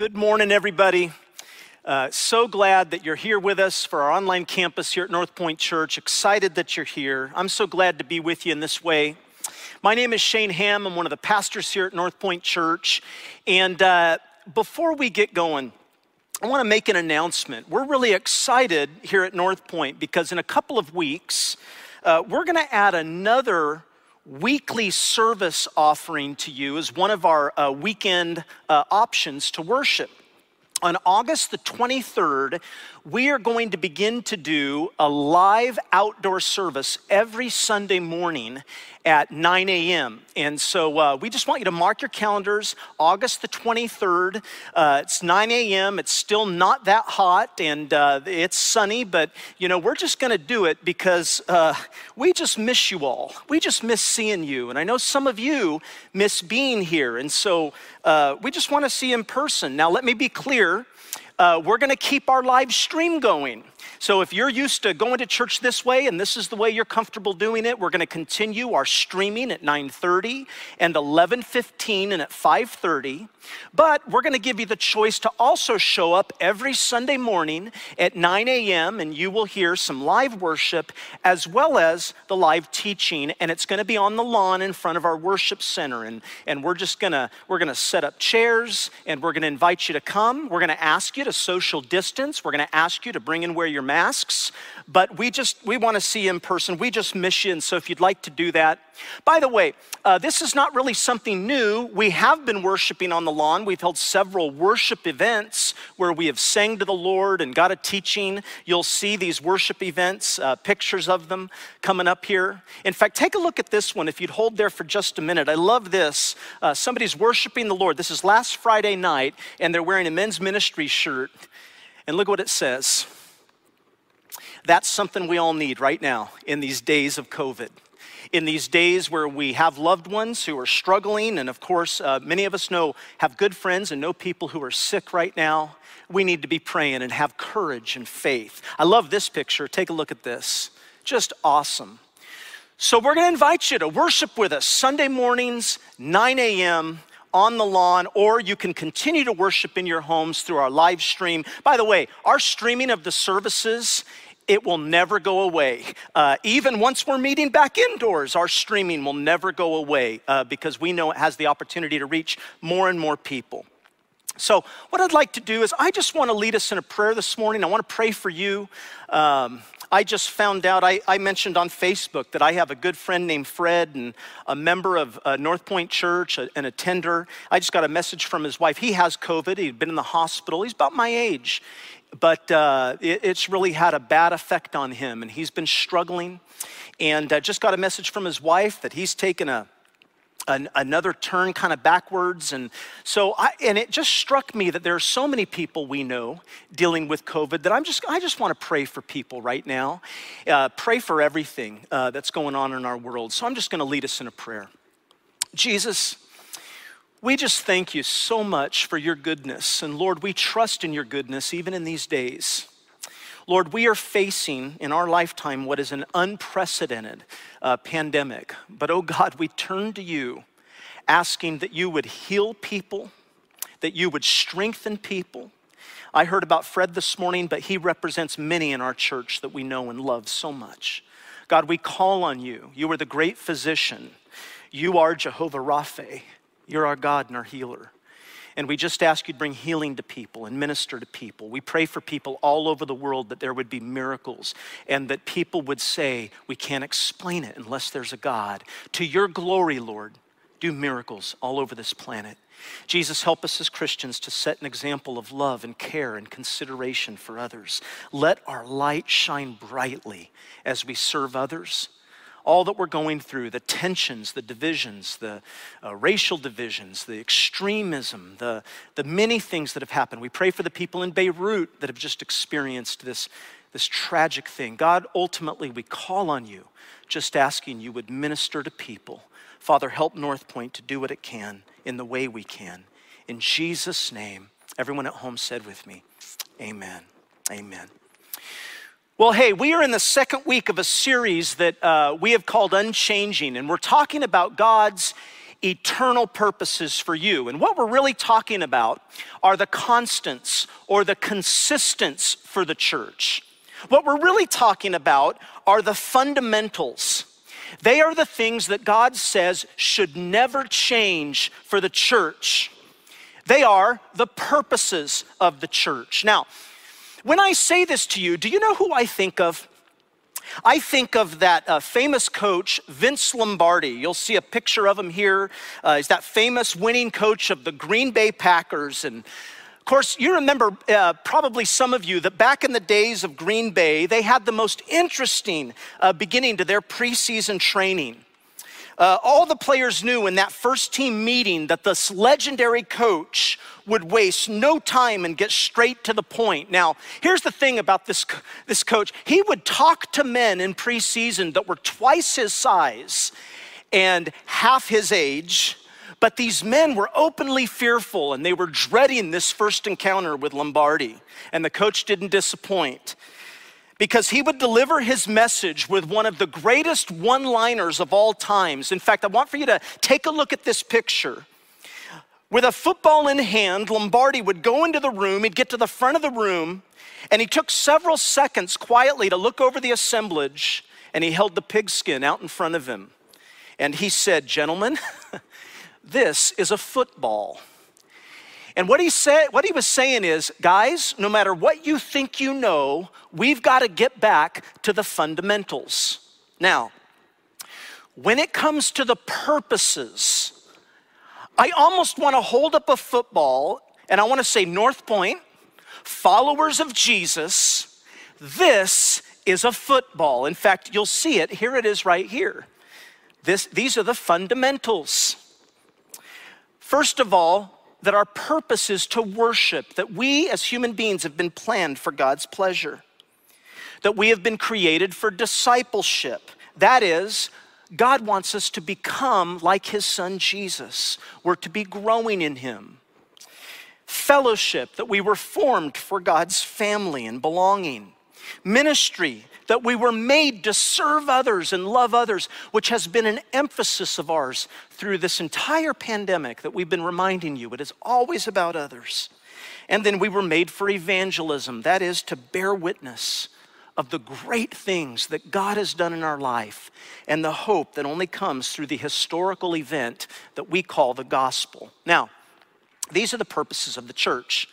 Good morning, everybody. Uh, so glad that you're here with us for our online campus here at North Point Church. Excited that you're here. I'm so glad to be with you in this way. My name is Shane Ham. I'm one of the pastors here at North Point Church. And uh, before we get going, I want to make an announcement. We're really excited here at North Point because in a couple of weeks, uh, we're going to add another weekly service offering to you as one of our uh, weekend uh, options to worship. On August the 23rd, we are going to begin to do a live outdoor service every Sunday morning at 9 a.m. And so uh, we just want you to mark your calendars, August the 23rd. Uh, it's 9 a.m. It's still not that hot and uh, it's sunny, but you know, we're just going to do it because uh, we just miss you all. We just miss seeing you. And I know some of you miss being here. And so uh, we just want to see in person. Now, let me be clear uh, we're going to keep our live stream going. So if you're used to going to church this way and this is the way you're comfortable doing it, we're going to continue our streaming at 9:30 and 11:15 and at 5:30. But we're going to give you the choice to also show up every Sunday morning at 9 a.m. and you will hear some live worship as well as the live teaching. And it's going to be on the lawn in front of our worship center. And, and we're just going to we're going to set up chairs and we're going to invite you to come. We're going to ask you to social distance. We're going to ask you to bring in wear your masks. But we just we want to see in person. We just miss you. And so if you'd like to do that, by the way, uh, this is not really something new. We have been worshiping on the lawn. We've held several worship events where we have sang to the Lord and got a teaching. You'll see these worship events, uh, pictures of them coming up here. In fact, take a look at this one if you'd hold there for just a minute. I love this. Uh, somebody's worshiping the Lord. This is last Friday night, and they're wearing a men's ministry shirt. And look what it says. That's something we all need right now in these days of COVID in these days where we have loved ones who are struggling, and of course, uh, many of us know, have good friends and know people who are sick right now. We need to be praying and have courage and faith. I love this picture. Take a look at this. Just awesome. So, we're going to invite you to worship with us Sunday mornings, 9 a.m on the lawn, or you can continue to worship in your homes through our live stream. By the way, our streaming of the services it will never go away. Uh, even once we're meeting back indoors, our streaming will never go away uh, because we know it has the opportunity to reach more and more people. So, what I'd like to do is, I just want to lead us in a prayer this morning. I want to pray for you. Um, I just found out, I, I, mentioned on Facebook that I have a good friend named Fred and a member of uh, North Point Church, a, an attender. I just got a message from his wife. He has COVID, he'd been in the hospital. He's about my age but uh, it, it's really had a bad effect on him, and he's been struggling. And uh, just got a message from his wife that he's taken a an, another turn kind of backwards. And so, I, and it just struck me that there are so many people we know dealing with COVID that I'm just, I just want to pray for people right now. Uh, pray for everything uh, that's going on in our world. So I'm just going to lead us in a prayer. Jesus, we just thank you so much for your goodness. And Lord, we trust in your goodness even in these days. Lord, we are facing in our lifetime what is an unprecedented uh, pandemic. But oh God, we turn to you asking that you would heal people, that you would strengthen people. I heard about Fred this morning, but he represents many in our church that we know and love so much. God, we call on you. You are the great physician. You are Jehovah Rapha. You're our God and our healer. And we just ask you to bring healing to people and minister to people. We pray for people all over the world that there would be miracles and that people would say, We can't explain it unless there's a God. To your glory, Lord, do miracles all over this planet. Jesus, help us as Christians to set an example of love and care and consideration for others. Let our light shine brightly as we serve others all that we're going through the tensions, the divisions, the uh, racial divisions, the extremism, the, the many things that have happened. We pray for the people in Beirut that have just experienced this, this tragic thing. God, ultimately, we call on you, just asking you would minister to people. Father, help North Point to do what it can in the way we can. In Jesus' name, everyone at home said with me, Amen. Amen. Well, hey, we are in the second week of a series that uh, we have called Unchanging, and we're talking about God's eternal purposes for you. And what we're really talking about are the constants or the consistence for the church. What we're really talking about are the fundamentals. They are the things that God says should never change for the church. They are the purposes of the church. Now, when I say this to you, do you know who I think of? I think of that uh, famous coach, Vince Lombardi. You'll see a picture of him here. Uh, he's that famous winning coach of the Green Bay Packers. And of course, you remember, uh, probably some of you, that back in the days of Green Bay, they had the most interesting uh, beginning to their preseason training. Uh, all the players knew in that first team meeting that this legendary coach would waste no time and get straight to the point. Now, here's the thing about this, this coach he would talk to men in preseason that were twice his size and half his age. But these men were openly fearful and they were dreading this first encounter with Lombardi. And the coach didn't disappoint because he would deliver his message with one of the greatest one liners of all times. In fact, I want for you to take a look at this picture. With a football in hand, Lombardi would go into the room, he'd get to the front of the room, and he took several seconds quietly to look over the assemblage, and he held the pigskin out in front of him. And he said, Gentlemen, this is a football. And what he said, what he was saying is, guys, no matter what you think you know, we've got to get back to the fundamentals. Now, when it comes to the purposes I almost want to hold up a football and I want to say, North Point, followers of Jesus, this is a football. In fact, you'll see it. Here it is right here. This, these are the fundamentals. First of all, that our purpose is to worship, that we as human beings have been planned for God's pleasure, that we have been created for discipleship. That is, God wants us to become like his son Jesus. We're to be growing in him. Fellowship, that we were formed for God's family and belonging. Ministry, that we were made to serve others and love others, which has been an emphasis of ours through this entire pandemic that we've been reminding you. It is always about others. And then we were made for evangelism, that is, to bear witness of the great things that God has done in our life and the hope that only comes through the historical event that we call the gospel. Now, these are the purposes of the church.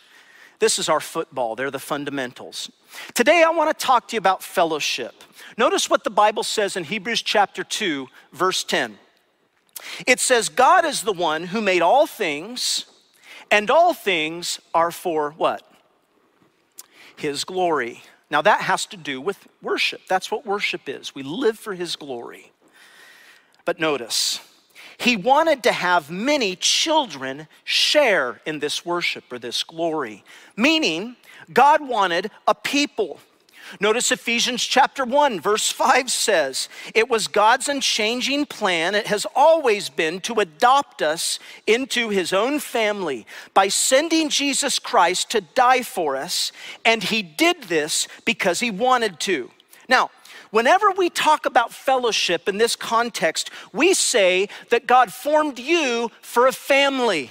This is our football, they're the fundamentals. Today, I want to talk to you about fellowship. Notice what the Bible says in Hebrews chapter 2, verse 10. It says, God is the one who made all things, and all things are for what? His glory. Now, that has to do with worship. That's what worship is. We live for His glory. But notice, He wanted to have many children share in this worship or this glory, meaning God wanted a people. Notice Ephesians chapter 1, verse 5 says, It was God's unchanging plan, it has always been to adopt us into his own family by sending Jesus Christ to die for us, and he did this because he wanted to. Now, whenever we talk about fellowship in this context, we say that God formed you for a family.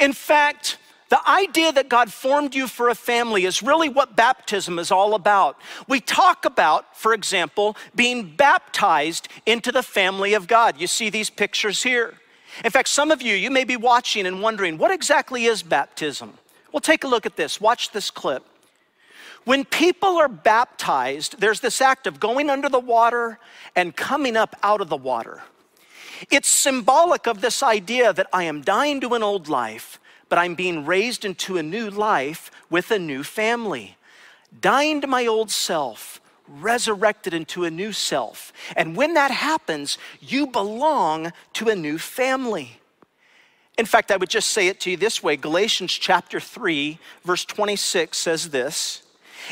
In fact, the idea that God formed you for a family is really what baptism is all about. We talk about, for example, being baptized into the family of God. You see these pictures here. In fact, some of you, you may be watching and wondering, what exactly is baptism? Well, take a look at this. Watch this clip. When people are baptized, there's this act of going under the water and coming up out of the water. It's symbolic of this idea that I am dying to an old life but I'm being raised into a new life with a new family. Dying to my old self, resurrected into a new self. And when that happens, you belong to a new family. In fact, I would just say it to you this way Galatians chapter 3, verse 26 says this.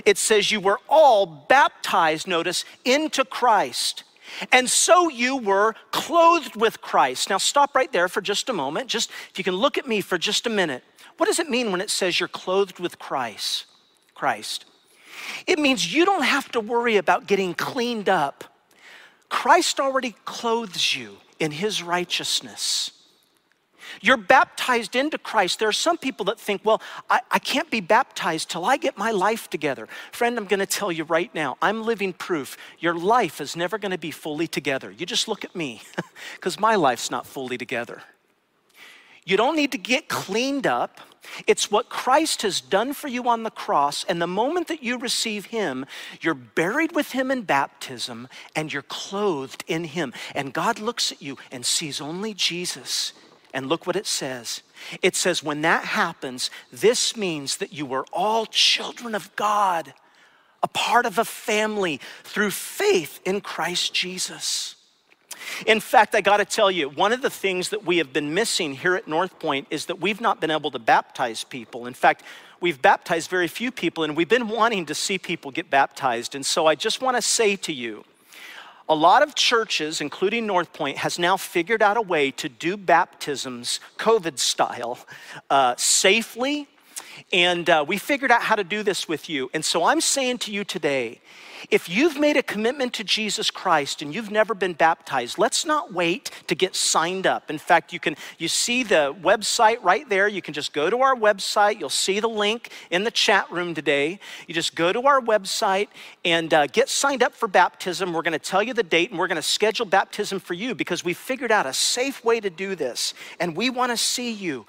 It says, You were all baptized, notice, into Christ and so you were clothed with Christ. Now, stop right there for just a moment. Just if you can look at me for just a minute. What does it mean when it says you're clothed with Christ? Christ. It means you don't have to worry about getting cleaned up. Christ already clothes you. in his righteousness. You're baptized into Christ. There are some people that think, well, I, I can't be baptized till I get my life together. Friend, I'm going to tell you right now, I'm living proof your life is never going to be fully together. You just look at me, because my life's not fully together. You don't need to get cleaned up. It's what Christ has done for you on the cross. And the moment that you receive Him, you're buried with Him in baptism and you're clothed in Him. And God looks at you and sees only Jesus. And look what it says. It says, when that happens, this means that you are all children of God, a part of a family through faith in Christ Jesus. In fact, I got to tell you, one of the things that we have been missing here at North Point is that we've not been able to baptize people. In fact, we've baptized very few people, and we've been wanting to see people get baptized. And so I just want to say to you, a lot of churches, including North Point, has now figured out a way to do baptisms COVID style uh, safely. And uh, we figured out how to do this with you. And so I'm saying to you today if you've made a commitment to Jesus Christ and you've never been baptized, let's not wait to get signed up. In fact, you can you see the website right there. You can just go to our website. You'll see the link in the chat room today. You just go to our website and uh, get signed up for baptism. We're going to tell you the date and we're going to schedule baptism for you because we figured out a safe way to do this, and we want to see you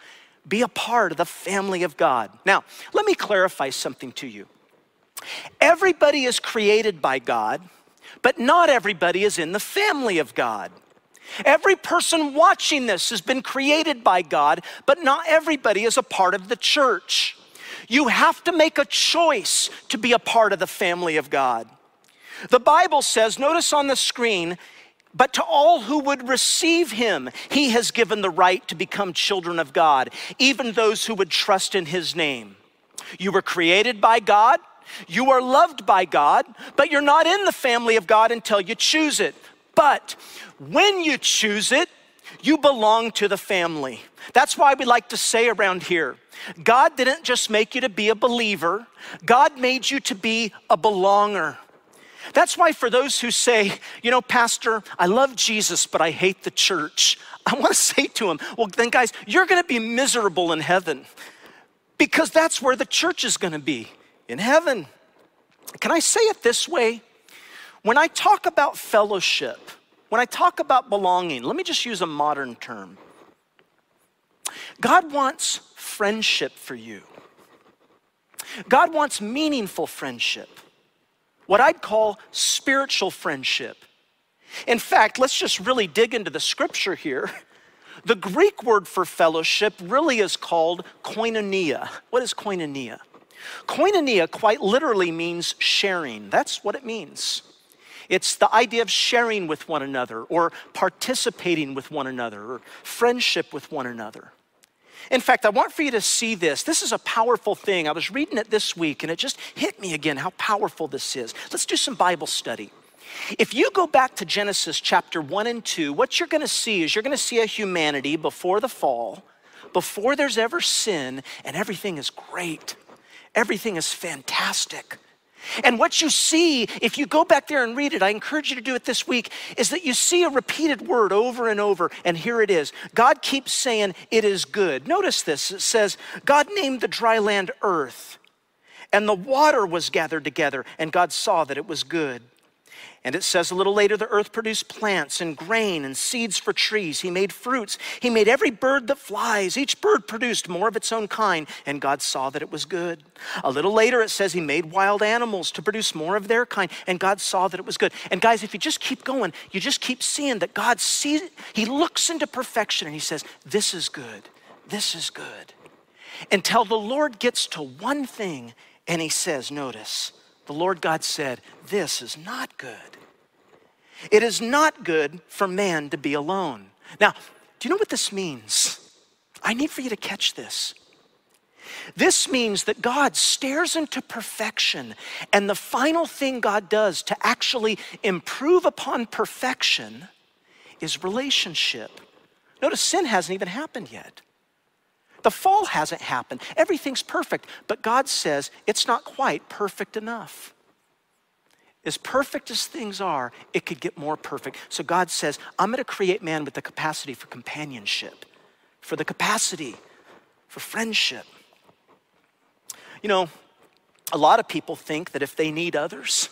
be a part of the family of God. Now, let me clarify something to you. Everybody is created by God, but not everybody is in the family of God. Every person watching this has been created by God, but not everybody is a part of the church. You have to make a choice to be a part of the family of God. The Bible says, notice on the screen, but to all who would receive him, he has given the right to become children of God, even those who would trust in his name. You were created by God, you are loved by God, but you're not in the family of God until you choose it. But when you choose it, you belong to the family. That's why we like to say around here God didn't just make you to be a believer, God made you to be a belonger. That's why, for those who say, you know, Pastor, I love Jesus, but I hate the church, I want to say to them, well, then, guys, you're going to be miserable in heaven because that's where the church is going to be in heaven. Can I say it this way? When I talk about fellowship, when I talk about belonging, let me just use a modern term. God wants friendship for you. God wants meaningful friendship, what I'd call spiritual friendship. In fact, let's just really dig into the scripture here. The Greek word for fellowship really is called koinonia. What is koinonia? Koinonia quite literally means sharing. That's what it means. It's the idea of sharing with one another or participating with one another or friendship with one another. In fact, I want for you to see this. This is a powerful thing. I was reading it this week and it just hit me again how powerful this is. Let's do some Bible study. If you go back to Genesis chapter 1 and 2, what you're going to see is you're going to see a humanity before the fall, before there's ever sin, and everything is great. Everything is fantastic. And what you see, if you go back there and read it, I encourage you to do it this week, is that you see a repeated word over and over, and here it is. God keeps saying, It is good. Notice this it says, God named the dry land earth, and the water was gathered together, and God saw that it was good. And it says a little later, the earth produced plants and grain and seeds for trees. He made fruits. He made every bird that flies. Each bird produced more of its own kind, and God saw that it was good. A little later, it says he made wild animals to produce more of their kind, and God saw that it was good. And guys, if you just keep going, you just keep seeing that God sees, he looks into perfection and he says, This is good. This is good. Until the Lord gets to one thing and he says, Notice, the Lord God said, This is not good. It is not good for man to be alone. Now, do you know what this means? I need for you to catch this. This means that God stares into perfection, and the final thing God does to actually improve upon perfection is relationship. Notice sin hasn't even happened yet. The fall hasn't happened. Everything's perfect, but God says it's not quite perfect enough. as perfect as things are, it could get more perfect. So God says, I'm going to create man with the capacity for companionship, for the capacity for friendship. You know, a lot of people think that if they need others,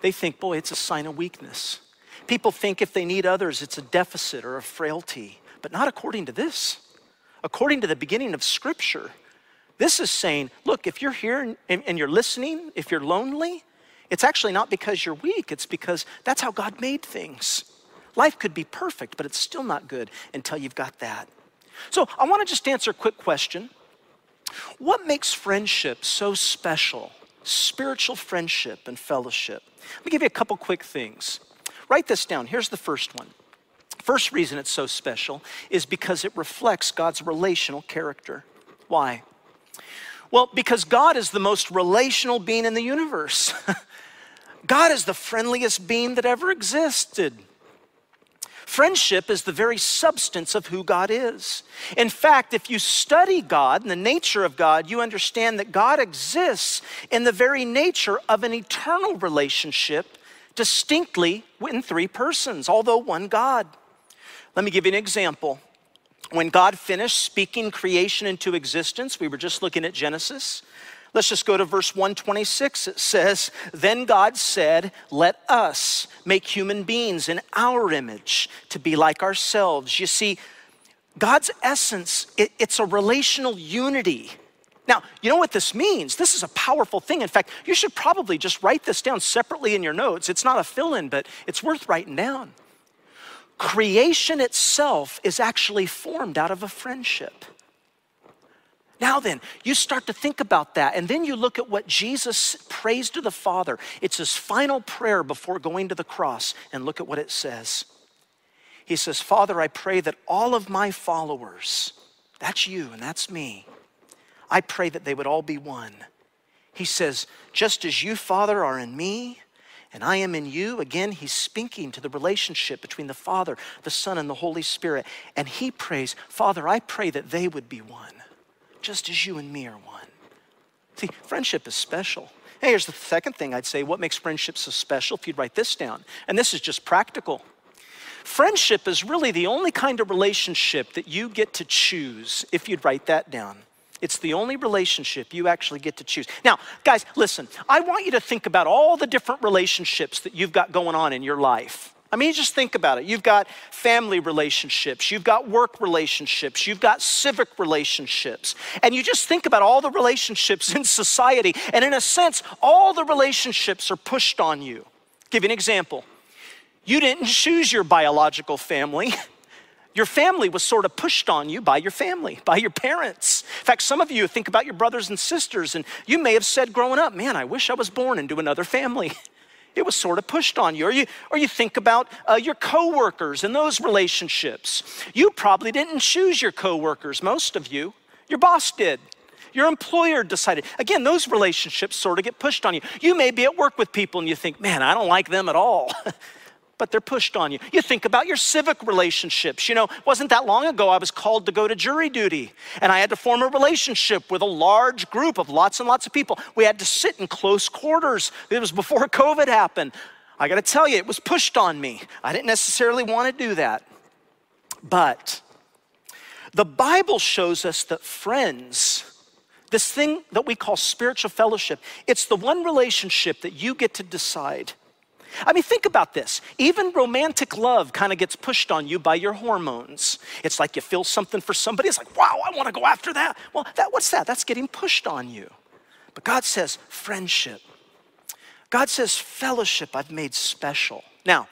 they think, boy, it's a sign of weakness. People think if they need others, it's a deficit or a frailty, but not according to this. According to the beginning of Scripture, this is saying, look, if you're here and, and, you're listening, if you're lonely, it's actually not because you're weak, it's because that's how God made things. Life could be perfect, but it's still not good until you've got that. So I want to just answer a quick question. What makes friendship so special? Spiritual friendship and fellowship. Let me give you a couple quick things. Write this down. Here's the first one. First reason it's so special is because it reflects God's relational character. Why? Well, because God is the most relational being in the universe. God is the friendliest being that ever existed. Friendship is the very substance of who God is. In fact, if you study God and the nature of God, you understand that God exists in the very nature of an eternal relationship, distinctly in three persons, although one God. Let me give you an example. When God finished speaking creation into existence, we were just looking at Genesis. Let's just go to verse 126. It says, Then God said, Let us make human beings in our image to be like ourselves. You see, God's essence, it, it's a relational unity. Now, you know what this means? This is a powerful thing. In fact, you should probably just write this down separately in your notes. It's not a fill in, but it's worth writing down. Creation itself is actually formed out of a friendship. Now, then, you start to think about that, and then you look at what Jesus prays to the Father. It's his final prayer before going to the cross, and look at what it says. He says, Father, I pray that all of my followers, that's you and that's me, I pray that they would all be one. He says, just as you, Father, are in me, and I am in you. Again, he's speaking to the relationship between the Father, the Son, and the Holy Spirit. And he prays, Father, I pray that they would be one just as you and me are one. See, friendship is special. Hey, here's the second thing I'd say what makes friendship so special if you'd write this down. And this is just practical. Friendship is really the only kind of relationship that you get to choose if you'd write that down. It's the only relationship you actually get to choose. Now, guys, listen, I want you to think about all the different relationships that you've got going on in your life. I mean, just think about it. You've got family relationships, you've got work relationships, you've got civic relationships. And you just think about all the relationships in society. And in a sense, all the relationships are pushed on you. I'll give you an example. You didn't choose your biological family. Your family was sort of pushed on you by your family, by your parents. In fact, some of you think about your brothers and sisters, and you may have said growing up, Man, I wish I was born into another family. It was sort of pushed on you. Or you, or you think about uh, your coworkers and those relationships. You probably didn't choose your coworkers, most of you. Your boss did. Your employer decided. Again, those relationships sort of get pushed on you. You may be at work with people and you think, man, I don't like them at all. but they're pushed on you. You think about your civic relationships. You know, wasn't that long ago I was called to go to jury duty and I had to form a relationship with a large group of lots and lots of people. We had to sit in close quarters. It was before COVID happened. I got to tell you, it was pushed on me. I didn't necessarily want to do that. But the Bible shows us that friends, this thing that we call spiritual fellowship, it's the one relationship that you get to decide I mean, think about this. Even romantic love kind of gets pushed on you by your hormones. It's like you feel something for somebody, it's like, wow, I want to go after that. Well, that, what's that? That's getting pushed on you. But God says friendship. God says fellowship I've made special. Now,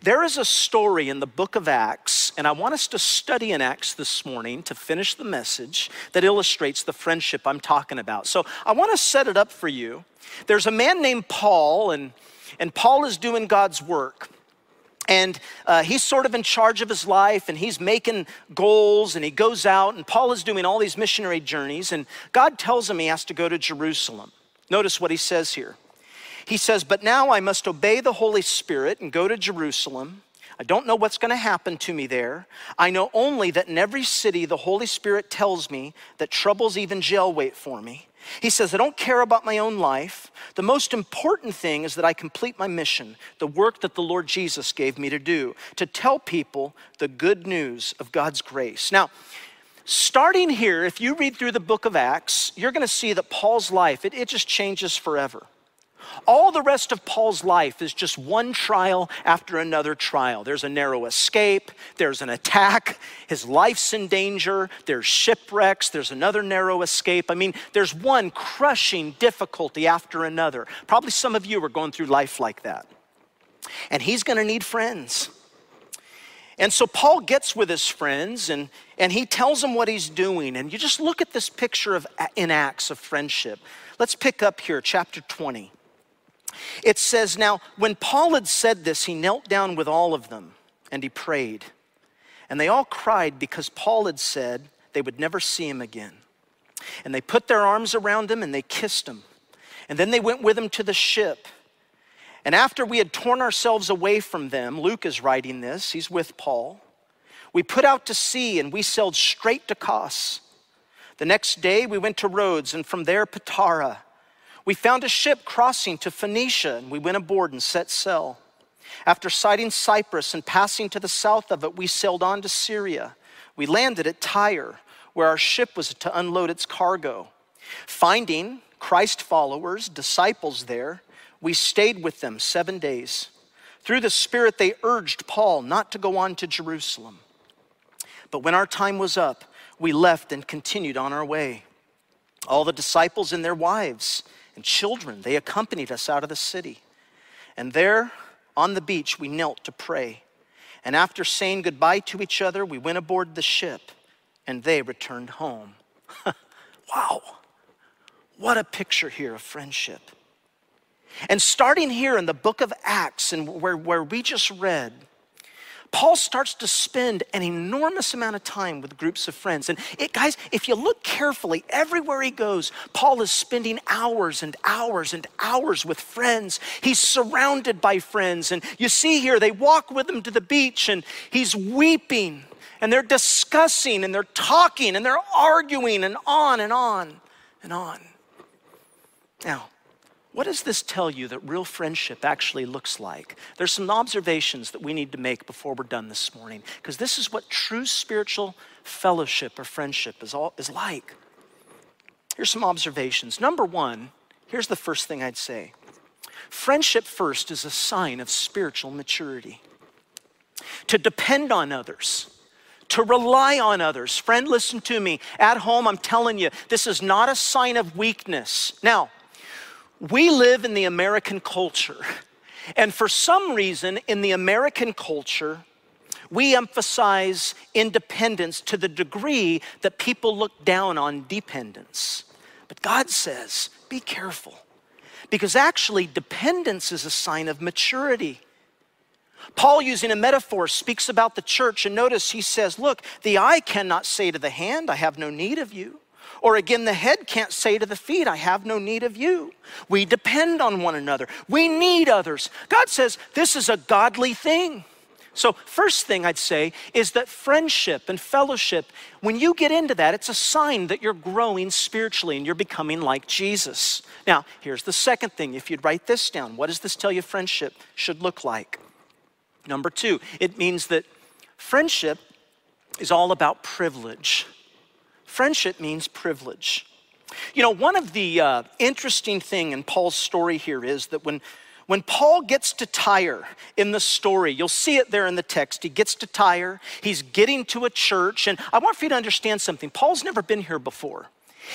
there is a story in the book of Acts, and I want us to study in Acts this morning to finish the message that illustrates the friendship I'm talking about. So I want to set it up for you. There's a man named Paul, and and Paul is doing God's work. And uh, he's sort of in charge of his life and he's making goals and he goes out. And Paul is doing all these missionary journeys. And God tells him he has to go to Jerusalem. Notice what he says here. He says, But now I must obey the Holy Spirit and go to Jerusalem. I don't know what's going to happen to me there. I know only that in every city the Holy Spirit tells me that troubles, even jail, wait for me. He says, I don't care about my own life. The most important thing is that I complete my mission, the work that the Lord Jesus gave me to do, to tell people the good news of God's grace. Now, starting here, if you read through the book of Acts, you're going to see that Paul's life, it, it just changes forever. All the rest of Paul's life is just one trial after another trial. There's a narrow escape, there's an attack, his life's in danger, there's shipwrecks, there's another narrow escape. I mean, there's one crushing difficulty after another. Probably some of you are going through life like that. And he's going to need friends. And so Paul gets with his friends and, and he tells them what he's doing. And you just look at this picture of in Acts of friendship. Let's pick up here, chapter 20. It says, Now, when Paul had said this, he knelt down with all of them and he prayed. And they all cried because Paul had said they would never see him again. And they put their arms around him and they kissed him. And then they went with him to the ship. And after we had torn ourselves away from them, Luke is writing this, he's with Paul. We put out to sea and we sailed straight to Kos. The next day we went to Rhodes and from there Patara. We found a ship crossing to Phoenicia, and we went aboard and set sail. After sighting Cyprus and passing to the south of it, we sailed on to Syria. We landed at Tyre, where our ship was to unload its cargo. Finding Christ followers, disciples there, we stayed with them seven days. Through the Spirit, they urged Paul not to go on to Jerusalem. But when our time was up, we left and continued on our way. All the disciples and their wives, and children. They accompanied us out of the city. And there on the beach, we knelt to pray. And after saying goodbye to each other, we went aboard the ship and they returned home. wow. What a picture here of friendship. And starting here in the book of Acts, and where, where we just read, Paul starts to spend an enormous amount of time with groups of friends. And it, guys, if you look carefully, everywhere he goes, Paul is spending hours and hours and hours with friends. He's surrounded by friends. And you see here, they walk with him to the beach and he's weeping and they're discussing and they're talking and they're arguing and on and on and on. Now, what does this tell you that real friendship actually looks like? There's some observations that we need to make before we're done this morning, because this is what true spiritual fellowship or friendship is, all, is like. Here's some observations. Number one, here's the first thing I'd say friendship first is a sign of spiritual maturity. To depend on others, to rely on others. Friend, listen to me. At home, I'm telling you, this is not a sign of weakness. Now, we live in the American culture. And for some reason, in the American culture, we emphasize independence to the degree that people look down on dependence. But God says, be careful. Because actually, dependence is a sign of maturity. Paul, using a metaphor, speaks about the church, and notice he says, Look, the eye cannot say to the hand, I have no need of you. Or again, the head can't say to the feet, I have no need of you. We depend on one another. We need others. God says this is a godly thing. So, first thing I'd say is that friendship and fellowship, when you get into that, it's a sign that you're growing spiritually and you're becoming like Jesus. Now, here's the second thing. If you'd write this down, what does this tell you friendship should look like? Number two, it means that friendship is all about privilege. Friendship means privilege. You know, one of the uh, interesting thing in Paul's story here is that when when Paul gets to Tyre in the story, you'll see it there in the text. He gets to Tyre, he's getting to a church, and I want for you to understand something. Paul's never been here before.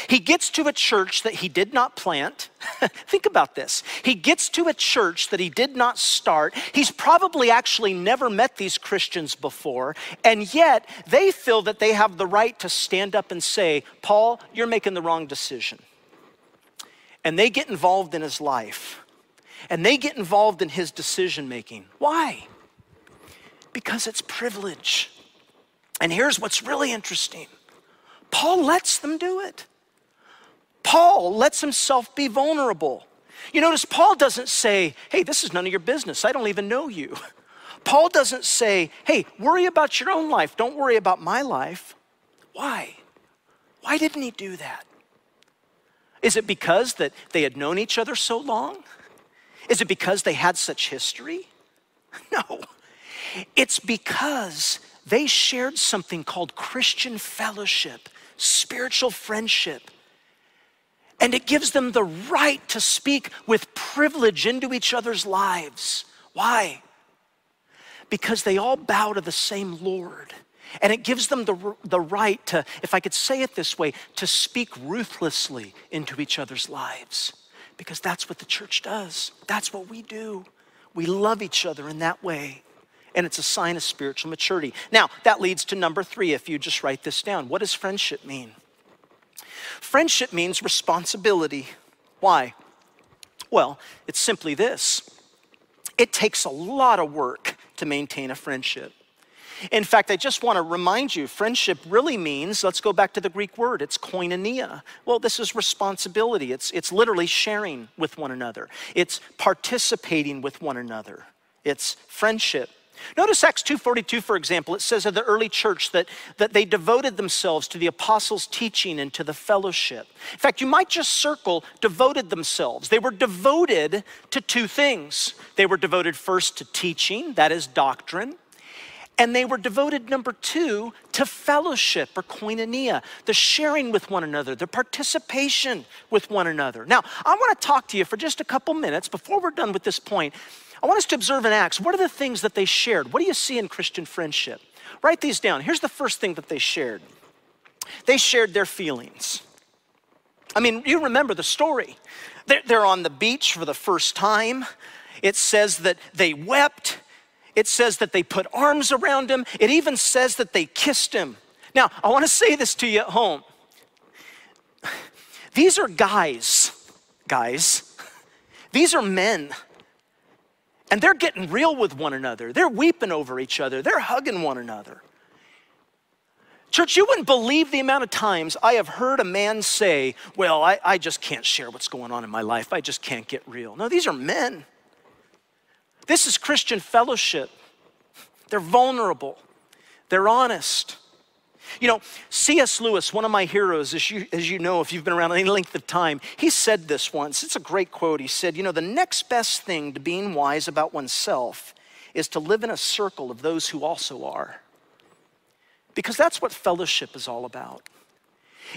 He gets to a church that he did not plant. Think about this. He gets to a church that he did not start. He's probably actually never met these Christians before, and yet they feel that they have the right to stand up and say, Paul, you're making the wrong decision. And they get involved in his life, and they get involved in his decision making. Why? Because it's privilege. And here's what's really interesting Paul lets them do it. Paul lets himself be vulnerable. You notice Paul doesn't say, hey, this is none of your business. I don't even know you. Paul doesn't say, hey, worry about your own life. Don't worry about my life. Why? Why didn't he do that? Is it because that they had known each other so long? Is it because they had such history? No. It's because they shared something called Christian fellowship, spiritual friendship. And it gives them the right to speak with privilege into each other's lives. Why? Because they all bow to the same Lord. And it gives them the, the right to, if I could say it this way, to speak ruthlessly into each other's lives. Because that's what the church does. That's what we do. We love each other in that way. And it's a sign of spiritual maturity. Now, that leads to number three, if you just write this down. What does friendship mean? Friendship means responsibility. Why? Well, it's simply this it takes a lot of work to maintain a friendship. In fact, I just want to remind you friendship really means, let's go back to the Greek word, it's koinonia. Well, this is responsibility. It's, it's literally sharing with one another, it's participating with one another, it's friendship. Notice Acts 2.42, for example, it says of the early church that, that they devoted themselves to the apostles' teaching and to the fellowship. In fact, you might just circle devoted themselves. They were devoted to two things. They were devoted first to teaching, that is doctrine, and they were devoted, number two, to fellowship or koinonia, the sharing with one another, the participation with one another. Now, I want to talk to you for just a couple minutes before we're done with this point. I want us to observe in Acts what are the things that they shared? What do you see in Christian friendship? Write these down. Here's the first thing that they shared they shared their feelings. I mean, you remember the story. They're, they're on the beach for the first time. It says that they wept it says that they put arms around him. It even says that they kissed him. Now, I want to say this to you at home. These are guys, guys. These are men. And they're getting real with one another. They're weeping over each other. They're hugging one another. Church, you wouldn't believe the amount of times I have heard a man say, Well, I, I just can't share what's going on in my life. I just can't get real. No, these are men. This is Christian fellowship. They're vulnerable, they're honest. You know, C.S. Lewis, one of my heroes, as you, as you know, if you've been around any length of time, he said this once. It's a great quote. He said, You know, the next best thing to being wise about oneself is to live in a circle of those who also are. Because that's what fellowship is all about.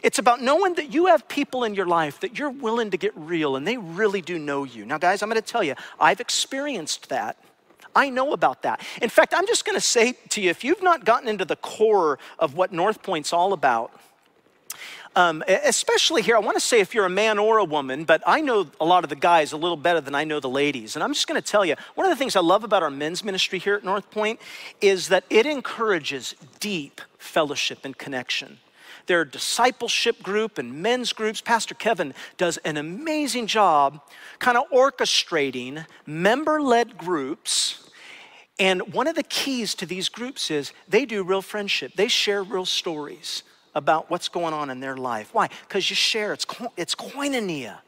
It's about knowing that you have people in your life that you're willing to get real and they really do know you. Now, guys, I'm going to tell you, I've experienced that. I know about that. In fact, I'm just going to say to you if you've not gotten into the core of what North Point's all about, um, especially here, I want to say if you're a man or a woman, but I know a lot of the guys a little better than I know the ladies. And I'm just going to tell you, one of the things I love about our men's ministry here at North Point is that it encourages deep fellowship and connection their discipleship group and men's groups. Pastor Kevin does an amazing job kind of orchestrating member led groups. And one of the keys to these groups is they do real friendship, they share real stories about what's going on in their life. Why? Because you share, it's, it's koinonia.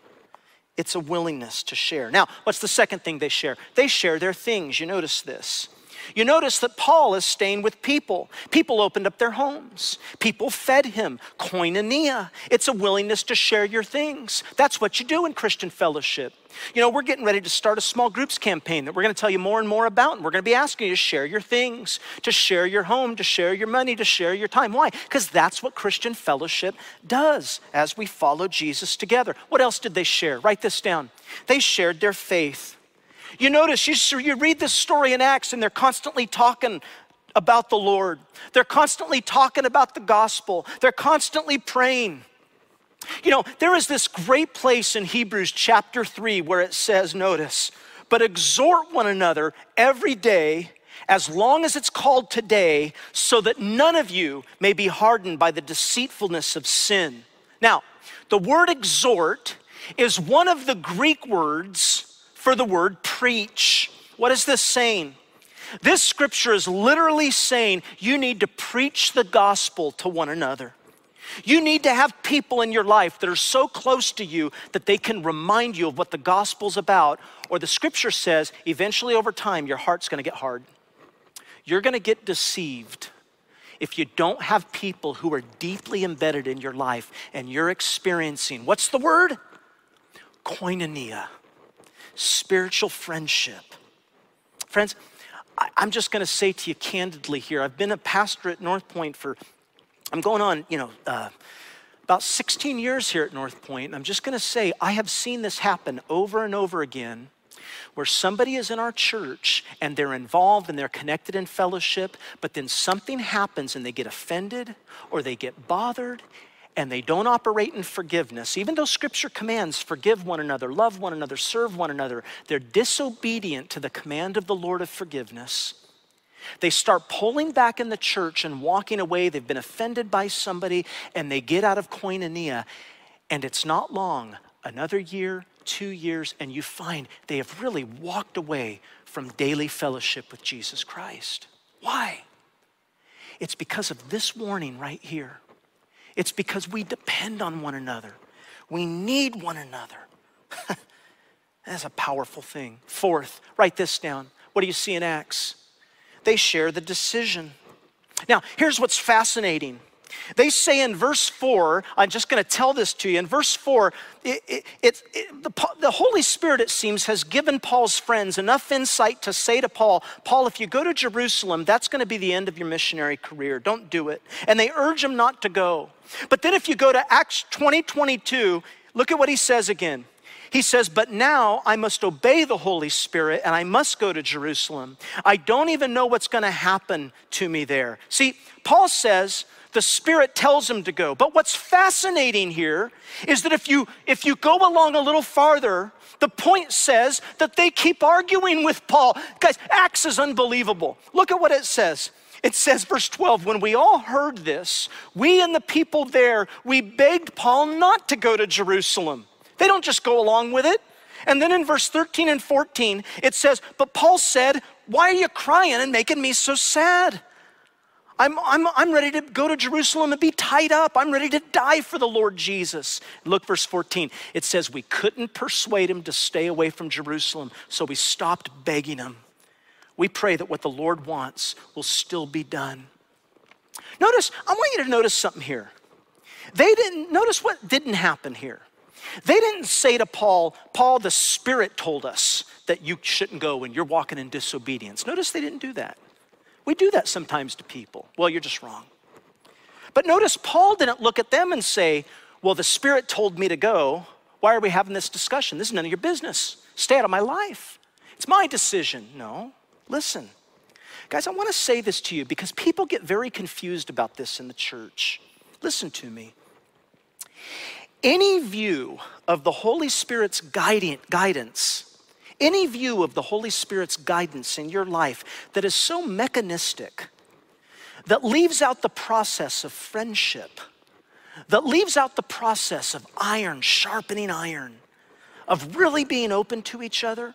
It's a willingness to share. Now, what's the second thing they share? They share their things. You notice this. You notice that Paul is staying with people. People opened up their homes, people fed him. Koinonia, it's a willingness to share your things. That's what you do in Christian fellowship. You know, we're getting ready to start a small groups campaign that we're going to tell you more and more about. And we're going to be asking you to share your things, to share your home, to share your money, to share your time. Why? Because that's what Christian fellowship does as we follow Jesus together. What else did they share? Write this down. They shared their faith. You notice, you, you read this story in Acts, and they're constantly talking about the Lord. They're constantly talking about the gospel. They're constantly praying. You know, there is this great place in Hebrews chapter 3 where it says, notice, but exhort one another every day as long as it's called today, so that none of you may be hardened by the deceitfulness of sin. Now, the word exhort is one of the Greek words for the word preach. What is this saying? This scripture is literally saying you need to preach the gospel to one another. You need to have people in your life that are so close to you that they can remind you of what the gospel's about. Or the scripture says, eventually over time, your heart's gonna get hard. You're gonna get deceived if you don't have people who are deeply embedded in your life and you're experiencing what's the word? koinonia, spiritual friendship. Friends, I'm just going to say to you candidly here, I've been a pastor at North Point for, I'm going on, you know, uh, about 16 years here at North Point, and I'm just going to say I have seen this happen over and over again where somebody is in our church and they're involved and they're connected in fellowship, but then something happens and they get offended or they get bothered and they don't operate in forgiveness, even though scripture commands forgive one another, love one another, serve one another, they're disobedient to the command of the Lord of forgiveness. They start pulling back in the church and walking away. They've been offended by somebody and they get out of koinonia. And it's not long, another year, two years, and you find they have really walked away from daily fellowship with Jesus Christ. Why? It's because of this warning right here. It's because we depend on one another. We need one another. That's a powerful thing. Fourth, write this down. What do you see in Acts? They share the decision. Now, here's what's fascinating. They say in verse 4, I'm just going to tell this to you. In verse 4, it, it, it, the, the Holy Spirit, it seems, has given Paul's friends enough insight to say to Paul, Paul, if you go to Jerusalem, that's going to be the end of your missionary career. Don't do it. And they urge him not to go. But then if you go to Acts 20 22, look at what he says again. He says, But now I must obey the Holy Spirit and I must go to Jerusalem. I don't even know what's going to happen to me there. See, Paul says, the spirit tells him to go. But what's fascinating here is that if you if you go along a little farther the point says that they keep arguing with paul. Guys acts is unbelievable. Look at what it says. It says verse 12 when we all heard this we and the people there we begged paul not to go to jerusalem. They don't just go along with it. And then in verse 13 and 14 it says but paul said why are you crying and making me so sad I'm, I'm, I'm ready to go to Jerusalem and be tied up. I'm ready to die for the Lord Jesus. Look, verse 14. It says, We couldn't persuade him to stay away from Jerusalem, so we stopped begging him. We pray that what the Lord wants will still be done. Notice, I want you to notice something here. They didn't, notice what didn't happen here. They didn't say to Paul, Paul, the Spirit told us that you shouldn't go and you're walking in disobedience. Notice they didn't do that. We do that sometimes to people. Well, you're just wrong. But notice Paul didn't look at them and say, Well, the Spirit told me to go. Why are we having this discussion? This is none of your business. Stay out of my life. It's my decision. No, listen. Guys, I want to say this to you because people get very confused about this in the church. Listen to me. Any view of the Holy Spirit's guidance any view of the Holy Spirit's guidance in your life that is so mechanistic, that leaves out the process of friendship, that leaves out the process of iron sharpening iron, of really being open to each other,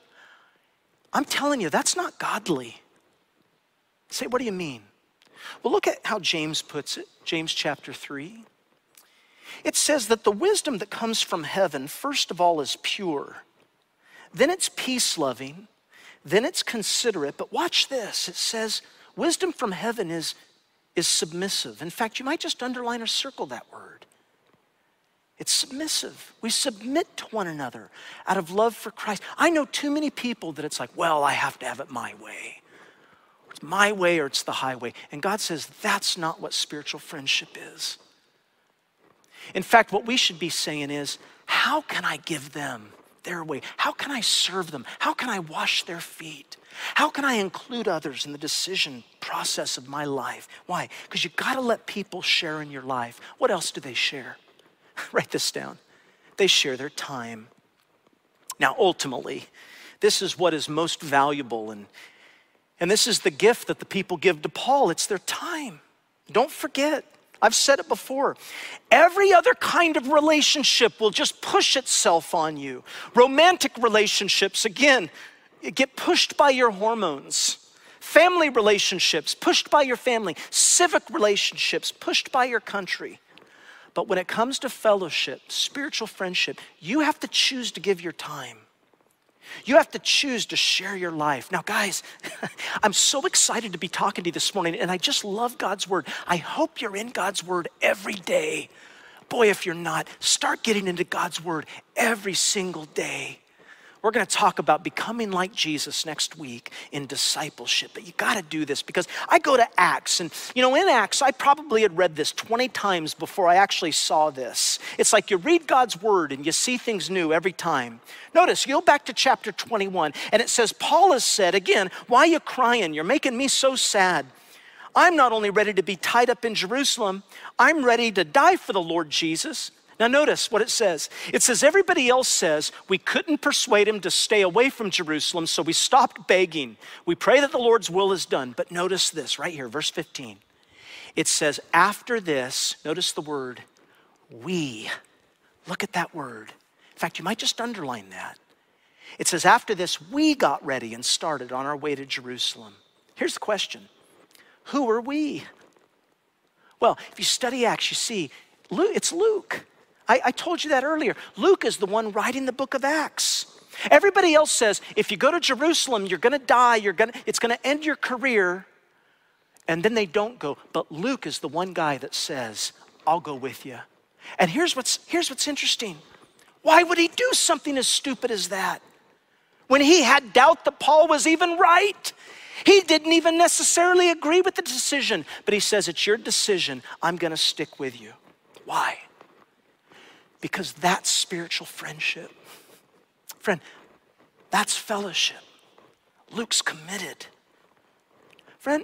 I'm telling you, that's not godly. Say, what do you mean? Well, look at how James puts it, James chapter 3. It says that the wisdom that comes from heaven, first of all, is pure then it's peace loving, then it's considerate. But watch this it says, wisdom from heaven is, is submissive. In fact, you might just underline or circle that word. It's submissive. We submit to one another out of love for Christ. I know too many people that it's like, well, I have to have it my way. It's my way or it's the highway. And God says that's not what spiritual friendship is. In fact, what we should be saying is, how can I give them their way? How can I serve them? How can I wash their feet? How can I include others in the decision process of my life? Why? Because you got to let people share in your life. What else do they share? Write this down. They share their time. Now, ultimately, this is what is most valuable, and, and this is the gift that the people give to Paul it's their time. Don't forget, I've said it before. Every other kind of relationship will just push itself on you. Romantic relationships, again, get pushed by your hormones. Family relationships, pushed by your family. Civic relationships, pushed by your country. But when it comes to fellowship, spiritual friendship, you have to choose to give your time. You have to choose to share your life. Now, guys, I'm so excited to be talking to you this morning, and I just love God's word. I hope you're in God's word every day. Boy, if you're not, start getting into God's Word every single day. We're going to talk about becoming like Jesus next week in discipleship. But you got to do this because I go to Acts, and you know, in Acts, I probably had read this 20 times before I actually saw this. It's like you read God's word and you see things new every time. Notice, you go back to chapter 21, and it says, Paul has said, again, why are you crying? You're making me so sad. I'm not only ready to be tied up in Jerusalem, I'm ready to die for the Lord Jesus. Now, notice what it says. It says, everybody else says we couldn't persuade him to stay away from Jerusalem, so we stopped begging. We pray that the Lord's will is done. But notice this right here, verse 15. It says, after this, notice the word, we. Look at that word. In fact, you might just underline that. It says, after this, we got ready and started on our way to Jerusalem. Here's the question Who are we? Well, if you study Acts, you see it's Luke. I, I told you that earlier. Luke is the one writing the book of Acts. Everybody else says if you go to Jerusalem, you're going to die, you're gonna, it's going to end your career. And then they don't go. But Luke is the one guy that says, I'll go with you. And here's what's, here's what's interesting why would he do something as stupid as that? When he had doubt that Paul was even right, he didn't even necessarily agree with the decision, but he says, It's your decision. I'm going to stick with you. Why? Because that's spiritual friendship. Friend, that's fellowship. Luke's committed. Friend,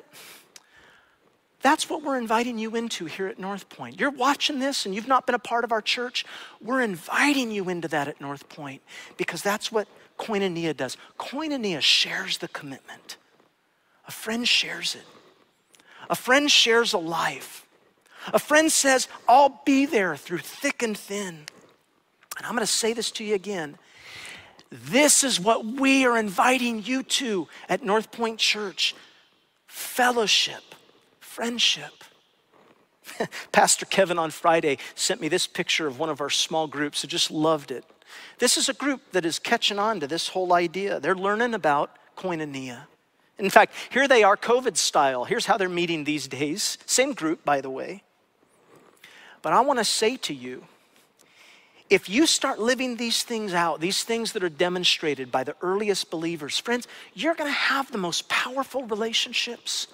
that's what we're inviting you into here at North Point. You're watching this and you've not been a part of our church. We're inviting you into that at North Point because that's what koinonia does. Koinonia shares the commitment. A friend shares it. A friend shares a life. A friend says, I'll be there through thick and thin. And I'm going to say this to you again. This is what we are inviting you to at North Point Church fellowship, friendship. Pastor Kevin on Friday sent me this picture of one of our small groups. I just loved it. This is a group that is catching on to this whole idea. They're learning about koinonia. In fact, here they are, COVID style. Here's how they're meeting these days. Same group, by the way. But I want to say to you, if you start living these things out, these things that are demonstrated by the earliest believers, friends, you're going to have the most powerful relationships.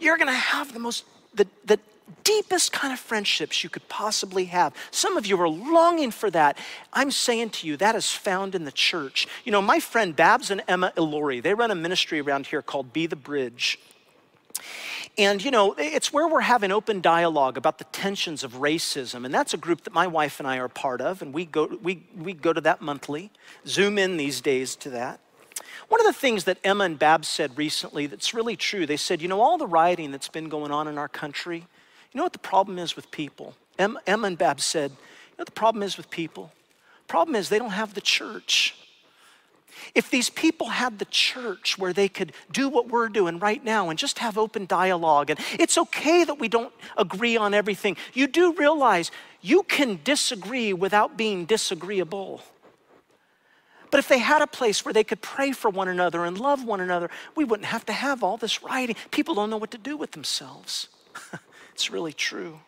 You're going to have the most, the, the deepest kind of friendships you could possibly have. Some of you are longing for that. I'm saying to you, that is found in the church. You know, my friend Babs and Emma Ilori, they run a ministry around here called Be the Bridge. And, you know, it's where we're having open dialogue about the tensions of racism. And that's a group that my wife and I are part of. And we go, we, we go to that monthly, zoom in these days to that. One of the things that Emma and Bab said recently that's really true, they said, you know, all the rioting that's been going on in our country, you know what the problem is with people? Emma, Emma and Bab said, you know what the problem is with people? Problem is they don't have the church. If these people had the church where they could do what we're doing right now and just have open dialogue, and it's okay that we don't agree on everything, you do realize you can disagree without being disagreeable. But if they had a place where they could pray for one another and love one another, we wouldn't have to have all this rioting. People don't know what to do with themselves. it's really true.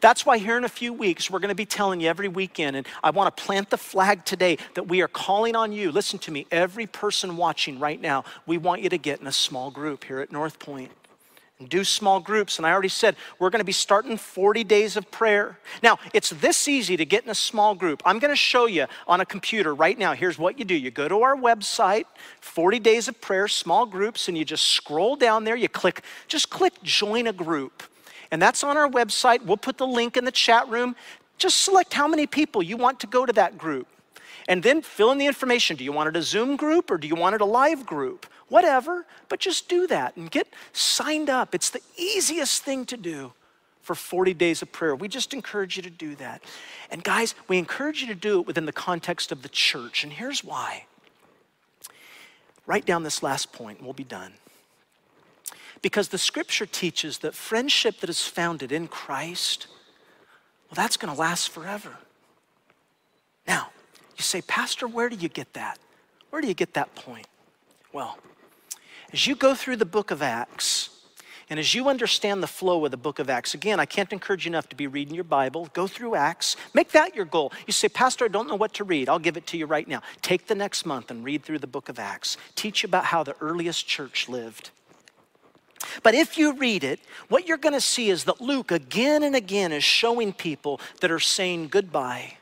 That's why here in a few weeks, we're going to be telling you every weekend, and I want to plant the flag today that we are calling on you. Listen to me, every person watching right now, we want you to get in a small group here at North Point and do small groups. And I already said we're going to be starting 40 days of prayer. Now, it's this easy to get in a small group. I'm going to show you on a computer right now. Here's what you do you go to our website, 40 days of prayer, small groups, and you just scroll down there. You click, just click join a group. And that's on our website. We'll put the link in the chat room. Just select how many people you want to go to that group. And then fill in the information. Do you want it a Zoom group or do you want it a live group? Whatever, but just do that and get signed up. It's the easiest thing to do for 40 days of prayer. We just encourage you to do that. And guys, we encourage you to do it within the context of the church. And here's why. Write down this last point and we'll be done. Because the scripture teaches that friendship that is founded in Christ, well, that's going to last forever. Now, you say, Pastor, where do you get that? Where do you get that point? Well, as you go through the book of Acts, And as you understand the flow of the book of Acts, again, I can't encourage you enough to be reading your Bible. Go through Acts. Make that your goal. You say, Pastor, I don't know what to read. I'll give it to you right now. Take the next month and read through the book of Acts. Teach you about how the earliest church lived. But if you read it, what you're going to see is that Luke again and again is showing people that are saying goodbye.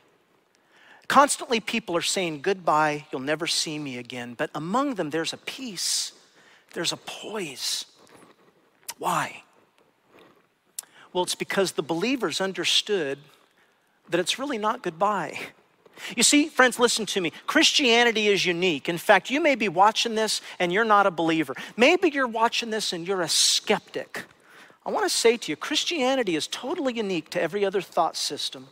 Constantly, people are saying goodbye, you'll never see me again. But among them, there's a peace, there's a poise. Why? Well, it's because the believers understood that it's really not goodbye. You see, friends, listen to me. Christianity is unique. In fact, you may be watching this and you're not a believer. Maybe you're watching this and you're a skeptic. I want to say to you, Christianity is totally unique to every other thought system.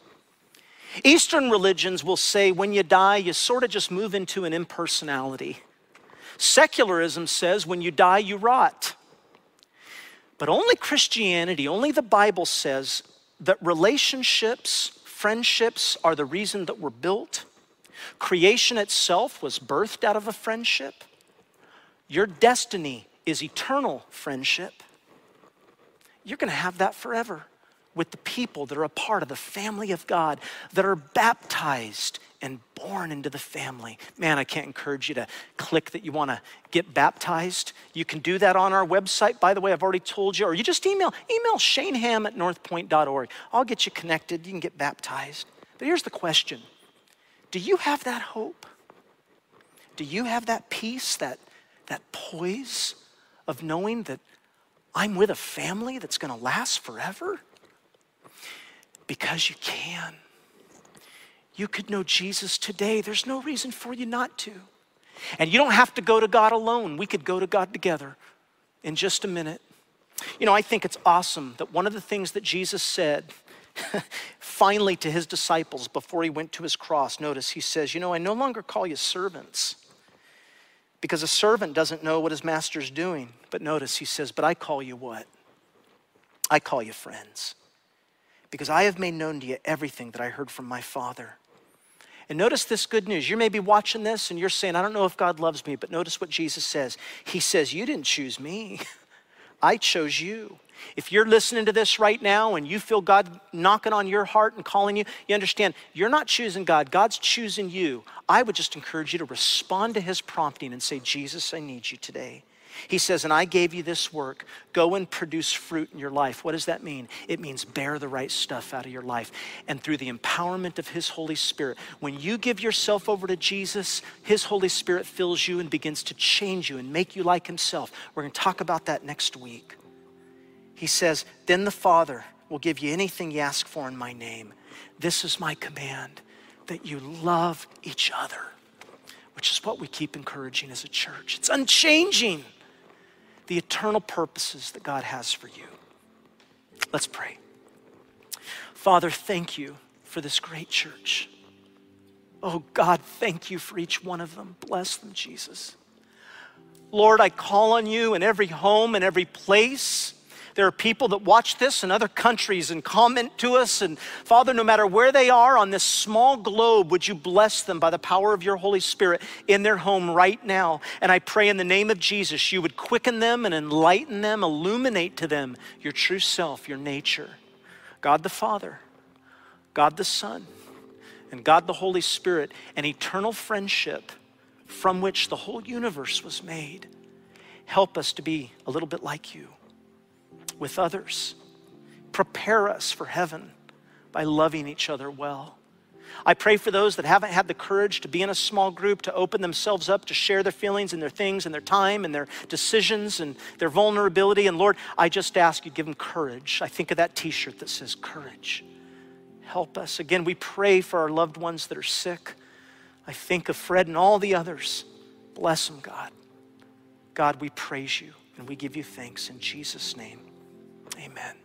Eastern religions will say when you die, you sort of just move into an impersonality. Secularism says when you die, you rot. But only Christianity, only the Bible says that relationships Friendships are the reason that we're built. Creation itself was birthed out of a friendship. Your destiny is eternal friendship. You're going to have that forever with the people that are a part of the family of God, that are baptized and born into the family. Man, I can't encourage you to click that you want to get baptized. You can do that on our website. By the way, I've already told you, or you just email, email shaneham at northpoint.org. I'll get you connected. You can get baptized. But here's the question Do you have that hope? Do you have that peace, that, that poise of knowing that I'm with a family that's going to last forever? Because you can. You could know Jesus today. There's no reason for you not to. And you don't have to go to God alone. We could go to God together in just a minute. You know, I think it's awesome that one of the things that Jesus said finally to his disciples before he went to his cross, notice he says, You know, I no longer call you servants because a servant doesn't know what his master's doing. But notice he says, But I call you what? I call you friends because I have made known to you everything that I heard from my Father. And notice this good news. You may be watching this and you're saying, I don't know if God loves me, but notice what Jesus says. He says, You didn't choose me, I chose you. If you're listening to this right now and you feel God knocking on your heart and calling you, you understand you're not choosing God, God's choosing you. I would just encourage you to respond to his prompting and say, Jesus, I need you today. He says, And I gave you this work. Go and produce fruit in your life. What does that mean? It means bear the right stuff out of your life. And through the empowerment of His Holy Spirit, when you give yourself over to Jesus, His Holy Spirit fills you and begins to change you and make you like Himself. We're going to talk about that next week. He says, Then the Father will give you anything you ask for in my name. This is my command that you love each other, which is what we keep encouraging as a church. It's unchanging the eternal purposes that God has for you. Let's pray. Father, thank you for this great church. Oh God, thank you for each one of them. Bless them, Jesus. Lord, I call on you in every home and every place there are people that watch this in other countries and comment to us. And Father, no matter where they are on this small globe, would you bless them by the power of your Holy Spirit in their home right now? And I pray in the name of Jesus, you would quicken them and enlighten them, illuminate to them your true self, your nature. God the Father, God the Son, and God the Holy Spirit, an eternal friendship from which the whole universe was made. Help us to be a little bit like you with others. Prepare us for heaven by loving each other well. I pray for those that haven't had the courage to be in a small group, to open themselves up, to share their feelings and their things and their time and their decisions and their vulnerability. And Lord, I just ask you, give them courage. I think of that t shirt that says courage. Help us. Again, we pray for our loved ones that are sick. I think of Fred and all the others. Bless them, God. God, we praise you and we give you thanks in Jesus' name. Amen.